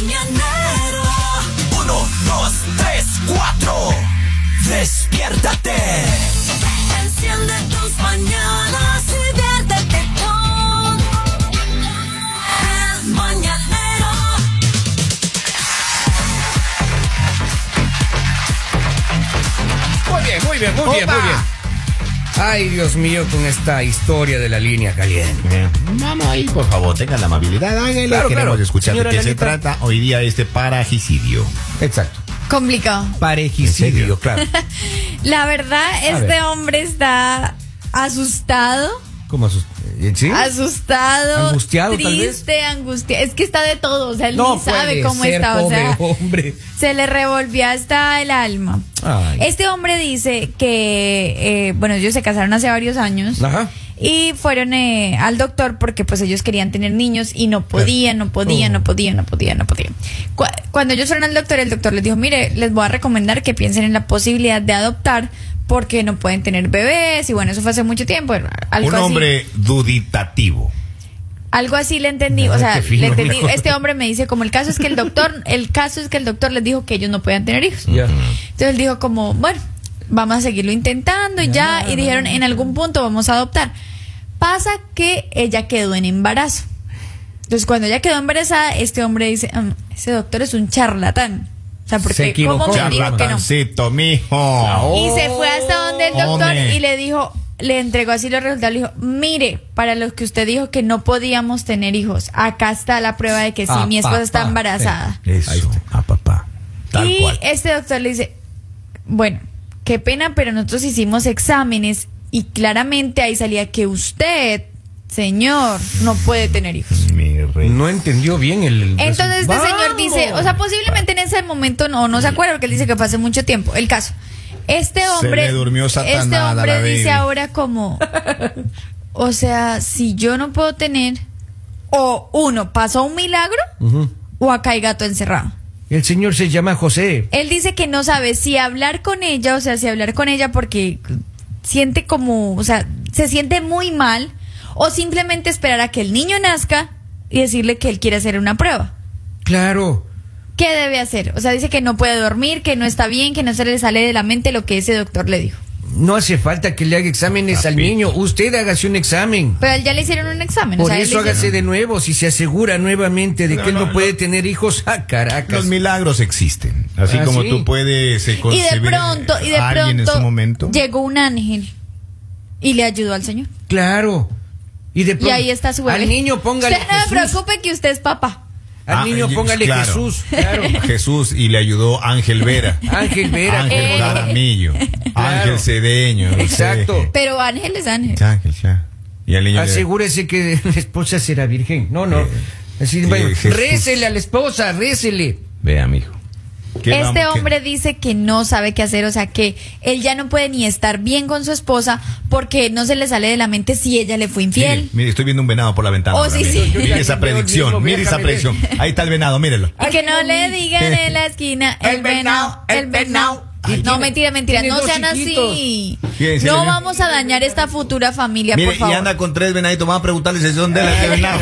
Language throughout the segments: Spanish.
mañanero. Uno, dos, tres, cuatro. Despiértate. Enciende tus mañanas y viértete con el mañanero. Muy bien, muy bien, muy bien, Opa. muy bien. Ay, Dios mío, con esta historia de la línea caliente. Eh, Vamos ahí, por favor, tengan la amabilidad, háganle. Claro, Queremos claro. escuchar Señora de qué se trata hoy día este paragicidio. Exacto. Complicado. Parejicidio, claro. La verdad, este ver. hombre está asustado. ¿Cómo asus- eh, ¿Sí? Asustado, Angustiado, triste, angustiado. Es que está de todo, o sea, él No ni sabe cómo ser, está, o sea, hombre. se le revolvió hasta el alma. Ay. Este hombre dice que, eh, bueno, ellos se casaron hace varios años. Ajá. Y fueron eh, al doctor porque pues ellos querían tener niños y no podían, no podían, Oh. no podían, no podían, no podían. Cu- Cuando ellos fueron al doctor, el doctor les dijo, mire, les voy a recomendar que piensen en la posibilidad de adoptar porque no pueden tener bebés y bueno, eso fue hace mucho tiempo. Algo Un así. hombre duditativo. Algo así le entendí, o sea, fino, le entendí. Este hombre me dice como el caso es que el doctor, el caso es que el doctor les dijo que ellos no podían tener hijos. Entonces él dijo como, bueno, vamos a seguirlo intentando y ya, y dijeron en algún punto vamos a adoptar. Pasa que ella quedó en embarazo. Entonces cuando ella quedó embarazada, este hombre dice, "Mm, ese doctor es un charlatán. O sea, Se porque equivocó. ¿cómo me dijo que no? Charlatancito, mijo. Y se fue hasta donde el doctor Hombre. y le dijo, le entregó así los resultados, le dijo, mire, para los que usted dijo que no podíamos tener hijos, acá está la prueba de que sí, Ah, mi esposa pa, está embarazada. Eso, a papá. Tal y cual. este doctor le dice, bueno, qué pena, pero nosotros hicimos exámenes y claramente ahí salía que usted, señor, no puede tener hijos. Mi rey. No entendió bien el. el Entonces este ¡Vamos! señor dice, o sea, posiblemente en ese momento no, no se acuerda porque él dice que fue hace mucho tiempo. El caso. Este Se hombre, le durmió Satanás este a hombre la dice baby. ahora como, o sea, si yo no puedo tener, o uno, pasó un milagro, o acá hay gato encerrado. El señor se llama José. Él dice que no sabe si hablar con ella, o sea, si hablar con ella porque siente como, o sea, se siente muy mal, o simplemente esperar a que el niño nazca y decirle que él quiere hacer una prueba. Claro. ¿Qué debe hacer? O sea, dice que no puede dormir, que no está bien, que no se le sale de la mente lo que ese doctor le dijo. No hace falta que le haga exámenes al niño. Usted hágase un examen. Pero él ya le hicieron un examen. o Por sea, eso hágase de nuevo. Si se asegura nuevamente de No, que él no, no, puede no. tener hijos, a Caracas. Los milagros existen. Así Ah, como ¿sí? tú puedes eh, Y de pronto, y de a alguien en su pronto momento. llegó un ángel y le ayudó al señor. Claro. Y de Y pronto. ahí está su bebé. Al niño póngale Usted no se preocupe que usted es papá. Al Ah, niño póngale claro. Jesús. Claro. Jesús y le ayudó Ángel Vera. Ángel Vera. Ángel Eh. Jaramillo. Ángel Cedeño. Exacto. Pero ángel es ángel. Ángel, ya. Y el niño le- Asegúrese que la esposa será virgen. No, no. Así, sí, bueno, Jesús. récele a la esposa, récele. Vea, mijo. ¿Qué Este hombre dice que no sabe qué hacer, o sea que él ya no puede ni estar bien con su esposa porque no se le sale de la mente si ella le fue infiel. mire, estoy viendo un venado por la ventana. Oh, sí, mire. sí. Mire esa predicción, mire esa predicción. Ahí está el venado, mírelo. Y que no le digan en la esquina el El venado, el venado. venado. No, mentira, mentira, no sean chiquitos. así. Fíjense, No vamos a dañar esta futura familia, Mire, por favor. y anda con tres venaditos. Vamos a preguntarle si son de la de venado.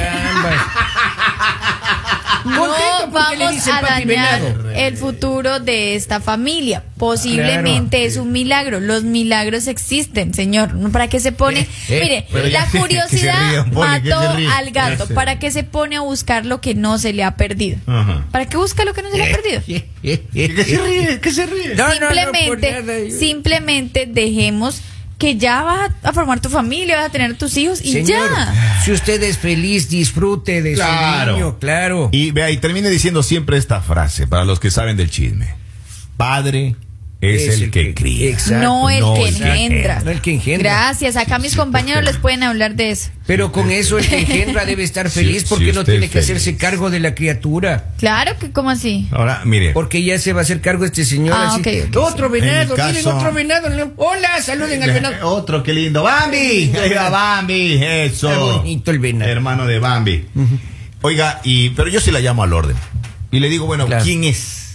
No vamos a dañar el futuro de esta familia. Posiblemente Claro. es un milagro. Los milagros existen, señor. ¿Para qué se pone? Eh, eh, Mire, la curiosidad rían, Poli, que mató al gato. ¿Para qué se pone a buscar lo que no se le ha perdido? Ajá. ¿Para qué busca lo que no se le ha perdido? ¿Qué se ríe? ¿Qué se ríe? No, no, no, por simplemente, simplemente dejemos que ya vas a formar tu familia, vas a tener tus hijos y Señor, ya. si usted es feliz, disfrute de Claro. su niño, claro. Y vea, y termine diciendo siempre esta frase para los que saben del chisme. Padre es, el, que, cría. Exacto. No el no que el que engendra. No el que engendra. Gracias. Acá mis compañeros les pueden hablar de eso. Pero con eso el que engendra debe estar feliz porque no tiene que hacerse cargo de la criatura. Claro que, ¿cómo así? Ahora, mire. Porque ya se va a hacer cargo este señor. Ah, así. otro En venado, miren, caso- otro venado. Hola, saluden al venado. Otro, qué lindo. ¡Bambi! Oiga, Bambi, eso. Está bonito el venado. Hermano de Bambi. Oiga, y, pero yo sí la llamo al orden. Y le digo, bueno, Claro. ¿quién es?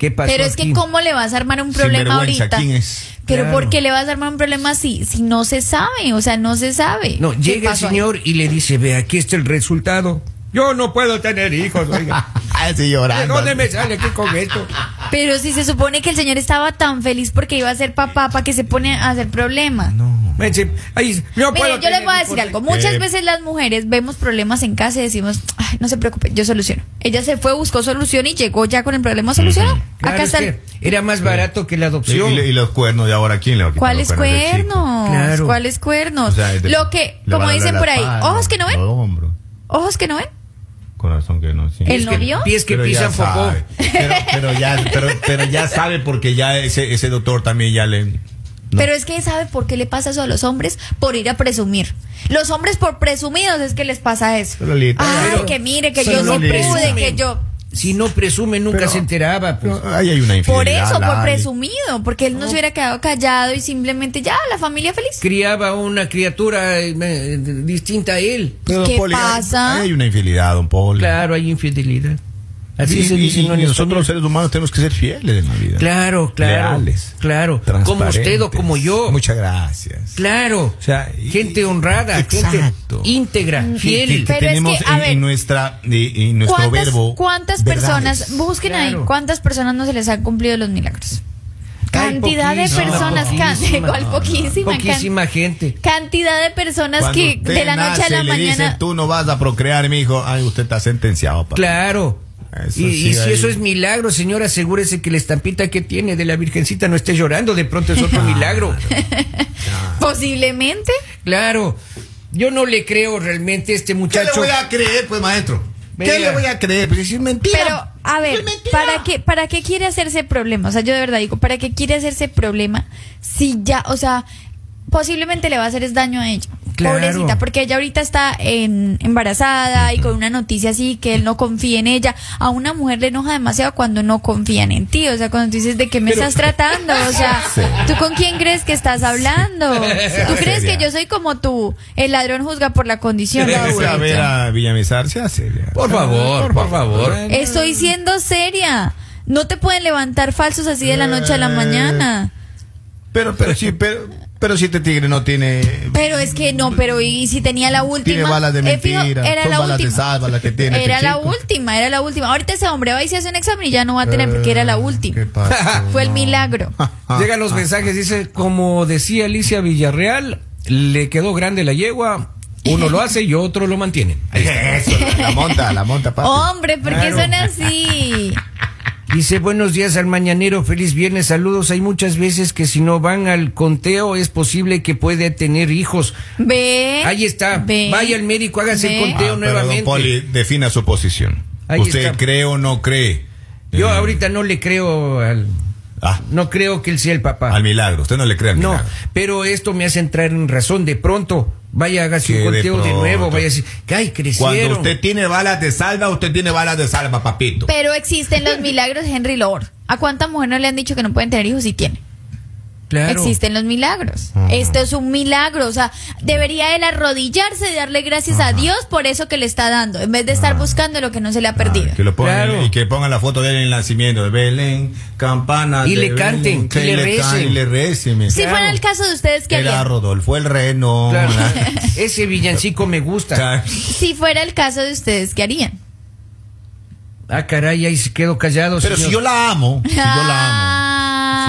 ¿Qué pasó Pero es que? ¿cómo le vas a armar un problema ahorita? ¿quién es? Pero Claro. ¿por qué le vas a armar un problema si, si no se sabe? O sea, no se sabe. No, ¿Qué llega el ahí? señor y le dice, ve, aquí está el resultado. Yo no puedo tener hijos, oiga. Así ¿De llorando. dónde me sale aquí con esto? Pero si se supone que el señor estaba tan feliz porque iba a ser papá, ¿para que se pone a hacer problema? Ven, sí, ahí, yo puedo Mire, yo les voy a decir algo. Muchas Eh, veces las mujeres vemos problemas en casa y decimos, Ay, no se preocupe, yo soluciono. Ella se fue, buscó solución y llegó ya con el problema solucionado. Claro, Acá es está. el- era más barato que la Y, adopción. y- y los cuernos de ahora, ¿quién le va a quitar ¿Cuáles los cuernos? Claro. ¿Cuáles cuernos? O sea, de- Lo que, como dicen por ahí, ojos que no ven, los hombros. ojos que no ven. Corazón que no, sí. ¿El novio? Pies que Pero ya pisan popó. Pero, pero ya, pero, pero ya sabe porque ya ese, ese doctor también ya le... no. Pero es que sabe por qué le pasa eso a los hombres por ir a presumir. Los hombres por presumidos es que les pasa eso. Ay, pero- que mire, que yo no pude, que yo. Si no presume, nunca Pero- se enteraba. Pues. Ahí hay una Por eso, por presumido, porque él no se hubiera quedado callado y simplemente ya, la familia feliz. Criaba una criatura eh, eh, distinta a él. Pero, ¿Qué Poli, pasa? ahí hay una infidelidad, don Poli. Claro, hay infidelidad. Así Sí, se y, dice y ¿no? en nosotros los seres humanos tenemos que ser fieles en la vida. Claro, claro. Leales. Claro. Como usted o como yo. Muchas gracias. Claro. O sea, y- gente honrada, Exacto. gente íntegra, fiel. que, que Pero es tenemos que, a en, ver, en nuestra en, nuestro ¿Cuántas, verbo cuántas verdades. personas, busquen ahí, Claro. cuántas personas no se les han cumplido los milagros? Cantidad de poquísima, personas, can- poquísima. igual poquísima, can- Poquísima gente. cantidad de personas Cuando que de la noche a nace, la le mañana. dicen, tú no vas a procrear, mi hijo. Ay, usted está sentenciado. papá. Claro. Eso y, sí, y si eso es milagro, señor, asegúrese que la estampita que tiene de la Virgencita no esté llorando. De pronto es otro milagro. Posiblemente. Claro. Yo no le creo realmente a este ¿Qué muchacho. le voy a creer, pues, maestro? ¿Qué le voy a creer? Pues si es mentira. Pero, a ver. ¿para qué, ¿para qué quiere hacerse problema? O sea, yo de verdad digo, ¿para qué quiere hacerse problema si ya, o sea, posiblemente le va a hacer daño a ella? Claro. Pobrecita, porque ella ahorita está en, embarazada y con una noticia así que él no confía en ella. A una mujer le enoja demasiado cuando no confían en ti. O sea, cuando tú dices de qué me estás tratando. O sea, Sí. ¿tú con quién crees que estás hablando? ¿Tú crees que yo soy como tú? El ladrón juzga por la condición. Regrese a ver Laura. a Villamizar, se hace. Por favor, por favor. Estoy siendo seria. No te pueden levantar falsos así de la noche a la mañana. Pero, pero sí, pero, pero si este tigre no tiene. Pero es que no, pero y si tenía la última. Tiene balas de Eh, fijo, mentira, era son la balas de última. salva las que tiene Era este la chico. última, era la última. Ahorita ese hombre va y se hace un examen y ya no va a tener porque era la última. ¿Qué pasó? Fue el milagro. Llegan los mensajes, dice, como decía Alicia Villarreal, le quedó grande la yegua, uno lo hace y otro lo mantiene. Eso, la monta, la monta, papi. Hombre, ¿por qué Claro. son así? Dice, buenos días al mañanero, feliz viernes, saludos. Hay muchas veces que si no van al conteo es posible que puede tener hijos. Ve. Ahí está. ve, Vaya al médico, hágase el conteo. Ah, pero, don nuevamente. Poli, defina su posición. Ahí ¿Usted está. cree o no cree? Yo Eh, ahorita no le creo al... Ah, No creo que él sea el papá. al milagro. Usted no le cree al No, milagro. pero esto me hace entrar en razón. De pronto, vaya, Que un de conteo de, nuevo, vaya a decir, que ay, crecieron. Cuando usted tiene balas de salva, usted tiene balas de salva, papito. Pero existen los milagros, Henry Lord. ¿A cuánta mujer no le han dicho que no pueden tener hijos y tienen? Claro. Existen los milagros. Esto es un milagro. O sea, debería él arrodillarse y darle gracias a Dios por eso que le está dando, en vez de estar buscando lo que no se le ha perdido. Ah, que lo pongan Claro. y que pongan la foto de él en el nacimiento de Belén, campana Y de le canten, y le recen. y le recen, Si Claro. fuera el caso de ustedes, ¿qué Era harían? Rodolfo el Reno. Claro. Ese villancico me gusta. Si fuera el caso de ustedes, ¿qué harían? Ah, caray, ahí se quedó callado. Pero señor. si yo la amo, si yo la amo,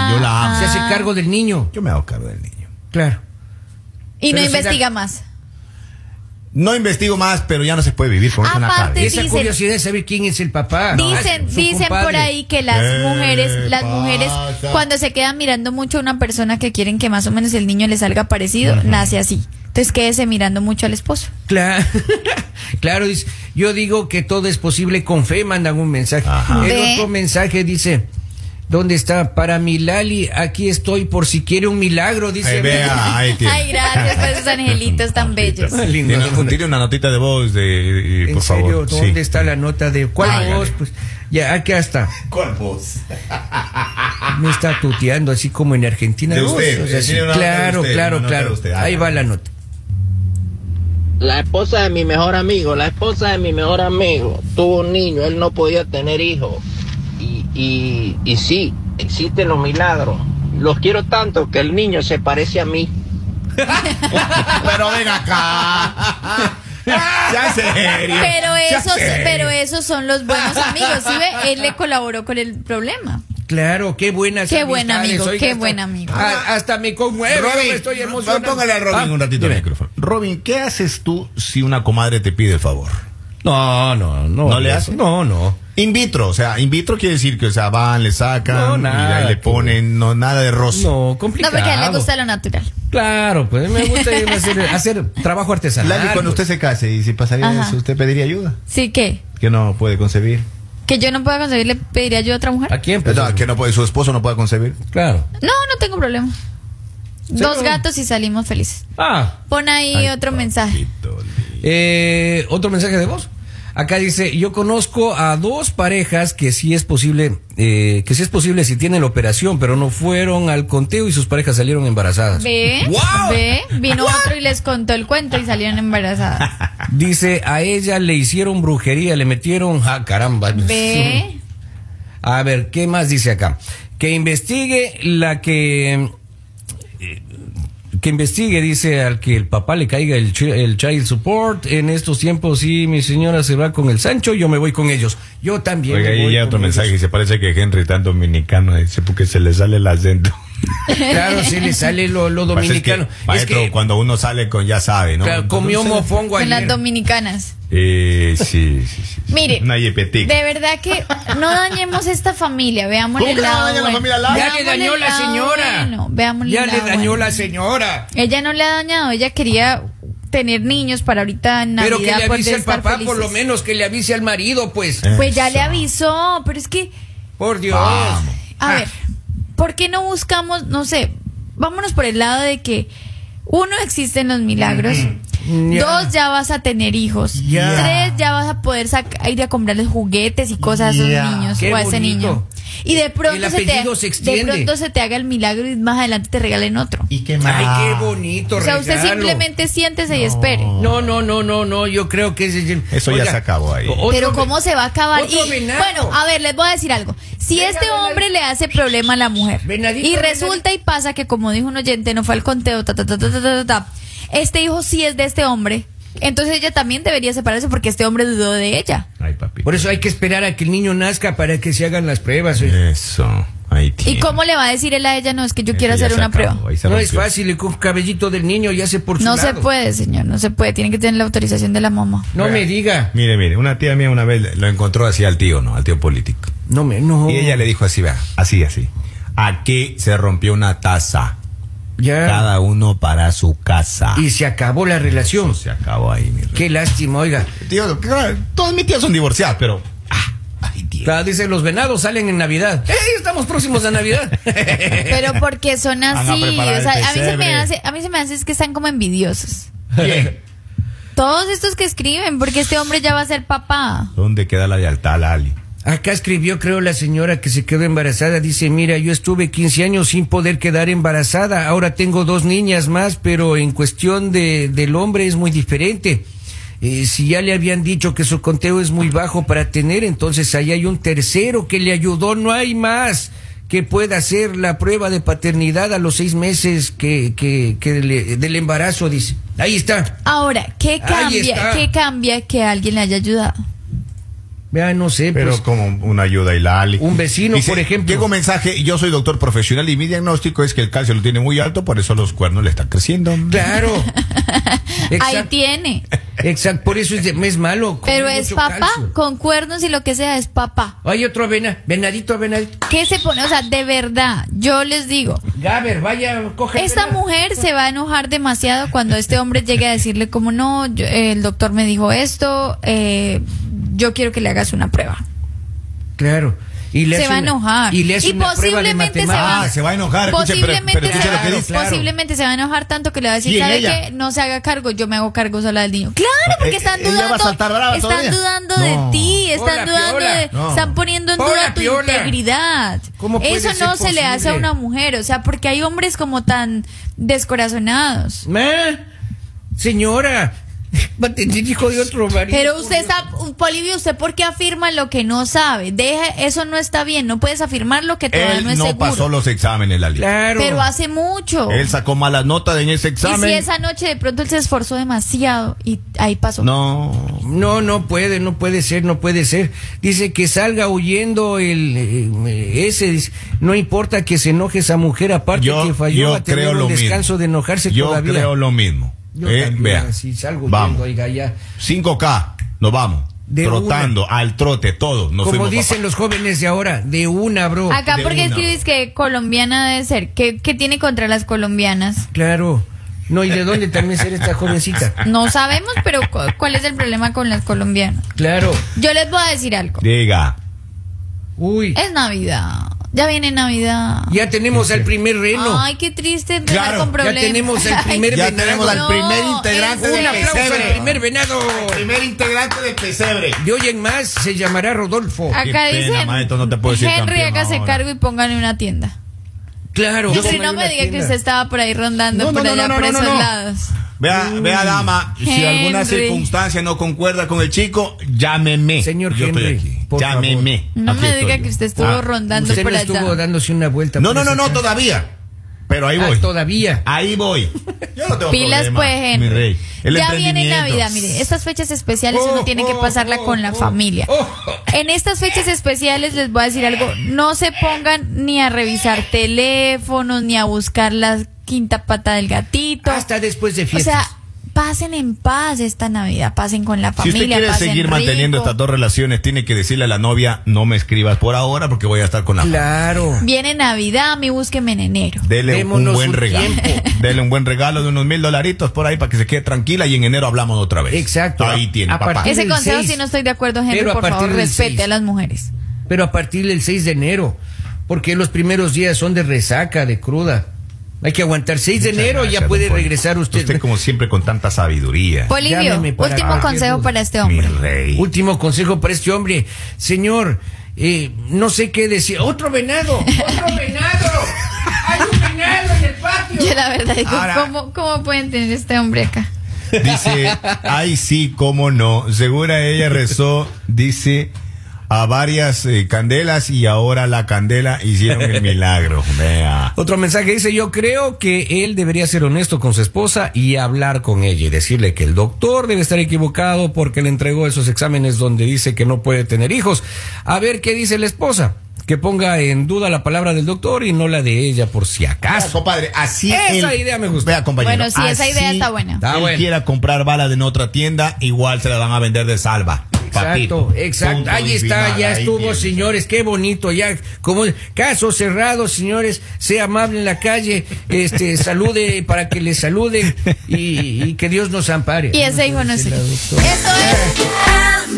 Si yo la amo. Se hace cargo del niño. yo me hago cargo del niño. Claro. Y no si investiga la- más. No investigo más, pero ya no se puede vivir con Aparte, cabeza. Y esa dicen- curiosidad de saber quién es el papá. Dicen, dicen por ahí que las ¿Qué mujeres, las mujeres, cuando se quedan mirando mucho a una persona que quieren que más o menos el niño le salga parecido, nace así. Entonces quédese mirando mucho al esposo. Claro, claro, dice, yo digo que todo es posible con fe, mandan un mensaje. Ajá. El otro mensaje dice, ¿dónde está? Para mi Lali, aquí estoy por si quiere un milagro, dice. Ahí vea, ahí tiene. Ay, gracias por esos angelitos tan bellos. Ah, lindo. Tiene, un- tiene una notita de voz, de, ¿En por serio? favor. ¿Dónde Sí. está la nota de cuál Hágale. voz? Pues ya, aquí está. ¿Cuál voz? Me está tuteando así como en Argentina. De usted, O sea, eh, sí, tiene una nota de claro, usted, claro, una claro. usted, Ahí va la nota. La esposa de mi mejor amigo, la esposa de mi mejor amigo tuvo un niño, él no podía tener hijos. Y, y, sí, existen los milagros. Los quiero tanto que el niño se parece a mí. Pero ven acá. Ya serio. Pero esos, serio. pero esos son los buenos amigos, ¿sí ve? Él le colaboró con el problema. Claro, qué buenas Qué buen amigo, oiga, qué hasta- buen amigo. a- hasta me conmueve, Robin, me estoy emocionado. póngale a Robin Ah, un ratito el micrófono. Robin, ¿qué haces tú si una comadre te pide el favor? No, no, no. ¿No le eso- hace? No, no. In vitro, o sea, in vitro quiere decir que, o sea, van, le sacan, No, y nada, ahí le que- ponen, no, nada de roce. No, No, complicado. porque a él le gusta lo natural. Claro, pues me gusta ir a hacer, hacer trabajo artesanal. Lali, cuando pues. usted se case y si pasaría Ajá. eso, ¿usted pediría ayuda? Sí, que Que no puede concebir. que yo no pueda conseguir, le pediría ayuda a otra mujer. ¿A quién? Pues, No, que no puede, su esposo no puede concebir. Claro. No, no tengo problema. Dos no. gatos y salimos felices. Ah, Pon ahí Ay, otro mensaje. papito eh, otro mensaje de voz. Acá dice, yo conozco a dos parejas que sí es posible, eh, que sí es posible si tienen la operación, pero no fueron al conteo y sus parejas salieron embarazadas. Ve, ¡Wow! ve, vino otro y les contó el cuento y salieron embarazadas. Dice, a ella le hicieron brujería, le metieron, ah, caramba. Ve, A ver, ¿qué más dice acá? Que investigue la que... Que investigue, dice, al que el papá le caiga el, el child support. En estos tiempos, sí, mi señora se va con el Sancho, yo me voy con ellos. Yo también. Oiga, me voy ya con otro ellos. mensaje, se parece que Henry tan dominicano, dice, porque se le sale el acento. Claro, se le sale lo, lo Pasa es que, dominicano. Es maestro, que cuando uno sale con, ya sabe, ¿no? claro, comió mofongo con las ayer. dominicanas. Eh, sí, sí, sí. Mire, Una de verdad que no dañemos esta familia, veamos ¿Cómo el lado daña la bueno. familia Lara? Ya le dañó la señora. bueno, Ya le dañó bueno. la señora. Ella no le ha dañado, ella quería tener niños para ahorita en Navidad Pero que le avise al papá, por lo menos que le avise al marido, pues. Eh. Pues ya le avisó, pero es que Por Dios. Vamos. A ver, ¿por qué no buscamos, no sé, vámonos por el lado de que uno existen los milagros, Mm, Ya. dos ya vas a tener hijos, Ya. tres ya vas a poder sac- ir a comprarles juguetes y cosas a esos niños Qué o a ese bonito. niño. Y de pronto El se te, se de pronto se te haga el milagro y más adelante te regalen otro. ¿Y qué Ay, qué bonito O sea, usted simplemente siéntese y espere. No, no, no, no, no, yo creo que ese- Eso ya se acabó ahí. Pero cómo se va a acabar. Y, bueno, a ver, les voy a decir algo. Si Venga, este venadito. hombre le hace problema a la mujer Venadito, y resulta y pasa que como dijo un oyente no fue al conteo, ta, ta, ta, ta, ta, ta, ta, este hijo sí es de este hombre, entonces ella también debería separarse porque este hombre dudó de ella. Ay, papi. Por eso hay que esperar a que el niño nazca para que se hagan las pruebas. oye. Eso. Ahí ¿Y tiene. cómo le va a decir él a ella? No, es que yo Eso quiero hacer una acabó, prueba. No es fácil, con cabellito del niño ya se por su No se puede, señor, no se puede. Tiene que tener la autorización de la mamá. No me diga. Mire, mire, una tía mía una vez lo encontró así al tío, ¿no? Al tío político. No me, no. Y ella le dijo así, vea, así, así. Aquí se rompió una taza. Ya. Cada uno para su casa. Y se acabó la relación. Eso se acabó ahí, mi rey. Qué lástima, oiga. Tío, claro, todos mis tíos son divorciados, pero. Ah, ay, tío. Claro, dice, los venados salen en Navidad. ¡Ey, estamos próximos a Navidad! Pero porque son a así, preparar o sea, a mí se me hace, a mí se me hace es que están como envidiosos. Bien. Todos estos que escriben, porque este hombre ya va a ser papá. ¿Dónde queda la lealtad, Lali? Acá escribió, creo, la señora que se quedó embarazada. Dice, mira, yo estuve 15 años sin poder quedar embarazada. Ahora tengo dos niñas más, pero en cuestión de, del hombre es muy diferente. Eh, si ya le habían dicho que su conteo es muy bajo para tener, entonces ahí hay un tercero que le ayudó. No hay más que pueda hacer la prueba de paternidad a los seis meses que, que, que le- del embarazo, dice. Ahí está. Ahora, ¿qué cambia? ¿Qué cambia que alguien le haya ayudado? Vea, no sé, Pero pues, como una ayuda y Lali. Un vecino, por ejemplo. Llegó mensaje, yo soy doctor profesional y mi diagnóstico es que el calcio lo tiene muy alto, por eso los cuernos le están creciendo. claro. Ahí Exacto. tiene. Exacto, por eso es, de- es malo. Pero es papá, calcio. con cuernos y lo que sea, es papá. Hay otro avena, venadito, venadito. ¿Qué se pone? O sea, de verdad, yo les digo, Gaber, vaya, coge. esta venado. mujer se va a enojar demasiado cuando este hombre llegue a decirle como no, yo- el doctor me dijo esto, eh, yo quiero que le hagas una prueba. Claro. Y le se va a enojar. Y le de posiblemente se va, Ah, se va a enojar, escuche, pero- posiblemente, pero se, va- dice. Claro. posiblemente se va a enojar tanto que le va a decir, ¿Quién, ¿sabe qué? No se haga cargo, yo me hago cargo sola del niño. Claro, porque Eh, están a dudando, están todavía. dudando No. de ti, están Hola, dudando Piola. de, No. están poniendo en Hola, duda tu Piola. integridad. ¿Cómo puede Eso no se le hace a una mujer, o sea, porque hay hombres como tan descorazonados. Ma, Señora, De otro. Pero usted está, Polivio, ¿usted por qué afirma lo que no sabe? Deje, eso no está bien, no puedes afirmar lo que todavía Él no es no seguro. pasó los exámenes, Lali. Claro. Pero hace mucho. Él sacó malas notas en ese y examen. si esa noche de pronto él se esforzó demasiado y ahí pasó. No. No, no puede, no puede ser, no puede ser. Dice que salga huyendo el eh, ese. dice, no importa que se enoje esa mujer, aparte Yo, que falló yo a tener creo un lo descanso mismo. de enojarse Yo todavía. creo lo mismo. Yo Eh, también, vea. si salgo Vamos. ya. 5K, nos vamos. De Trotando, al trote, todos. Nos Como fuimos, dicen papá. los jóvenes de ahora, de una, bro. Acá De porque escribes que colombiana debe ser. ¿Qué, qué tiene contra las colombianas? Claro. No, ¿y de dónde también será esta jovencita? No sabemos, pero cu- ¿cuál es el problema con las colombianas? Claro. Yo les voy a decir algo. Diga. Uy. Es Navidad. Ya viene Navidad. Ya tenemos al primer reno. Ay, qué triste empezar Claro, con ya problemas. tenemos al primer Ya venado. tenemos al No, primer integrante aplauso pesebre. al primer venado. Primer integrante del pesebre. De hoy en más se llamará Rodolfo. Acá Qué pena, dicen, maestro, no te puedo decir Henry, hágase ahora. cargo y póngale una tienda. Claro. Y Póngale si no me diga que tienda. usted estaba por ahí rondando No, por no, allá no, por no, no, esos no. lados. Vea, vea, dama, si alguna Henry. circunstancia no concuerda con el chico, llámeme. Señor Yo estoy Henry, aquí. Por Llámeme. No Aquí me estoy diga yo. que usted estuvo Ah. rondando Usted por no allá. estuvo dándose una vuelta. No, no, no, no, todavía. Pero ahí Ah, voy. todavía. Ahí voy. Yo no tengo Pilas problema, pues, Henry. mi rey. El ya viene. Navidad, mire, estas fechas especiales Oh, uno tiene que oh, pasarla oh, con la oh, familia. oh. En estas fechas especiales les voy a decir algo, no se pongan ni a revisar teléfonos, ni a buscar la quinta pata del gatito. Hasta después de o fiestas. sea, pasen en paz esta Navidad, pasen con la Si familia. usted quiere pasen seguir rico. manteniendo estas dos relaciones, tiene que decirle a la novia, no me escribas por ahora porque voy a estar con la Claro. Viene Navidad, mi búsqueme en enero. Dele un buen un regalo. Dele un buen regalo de unos mil dolaritos por ahí para que se quede tranquila y en enero hablamos otra vez. Exacto. Ahí tiene, A papá. Ese consejo sí no estoy de acuerdo, Henry, Pero a por favor, partir del respete seis. a las mujeres. Pero a partir del 6 de enero. Porque los primeros días son de resaca, de cruda. Hay que aguantar 6 de Muchas enero, gracias, ya puede regresar usted. Usted como siempre con tanta sabiduría. Polivio, último consejo para este Mi hombre. rey. Último consejo para este hombre. Señor, eh, no sé qué decir. ¡Otro venado! ¡Otro venado! ¡Hay un venado en el patio! Yo la verdad digo, Ahora- ¿cómo, ¿cómo pueden tener este hombre acá? Dice, ay sí, cómo no. Segura ella rezó, dice, a varias eh, candelas y ahora la candela hicieron el milagro. Vea. Otro mensaje dice, yo creo que él debería ser honesto con su esposa y hablar con ella y decirle que el doctor debe estar equivocado porque le entregó esos exámenes donde dice que no puede tener hijos. A ver qué dice la esposa. Que ponga en duda la palabra del doctor y no la de ella por si acaso. compadre, así Esa él- idea me gusta. Vea, compañero. Bueno, sí, esa idea está buena. Está él buena. quiera comprar balas en otra tienda, igual se la van a vender de salva. Exacto, exacto. Punto Ahí está, final, ya ahí estuvo, señores. Qué bonito, ya. Como caso cerrado, señores. Sea amable en la calle, este, salude para que le saluden y, y que Dios nos ampare. Y ese hijo no sé. Esto es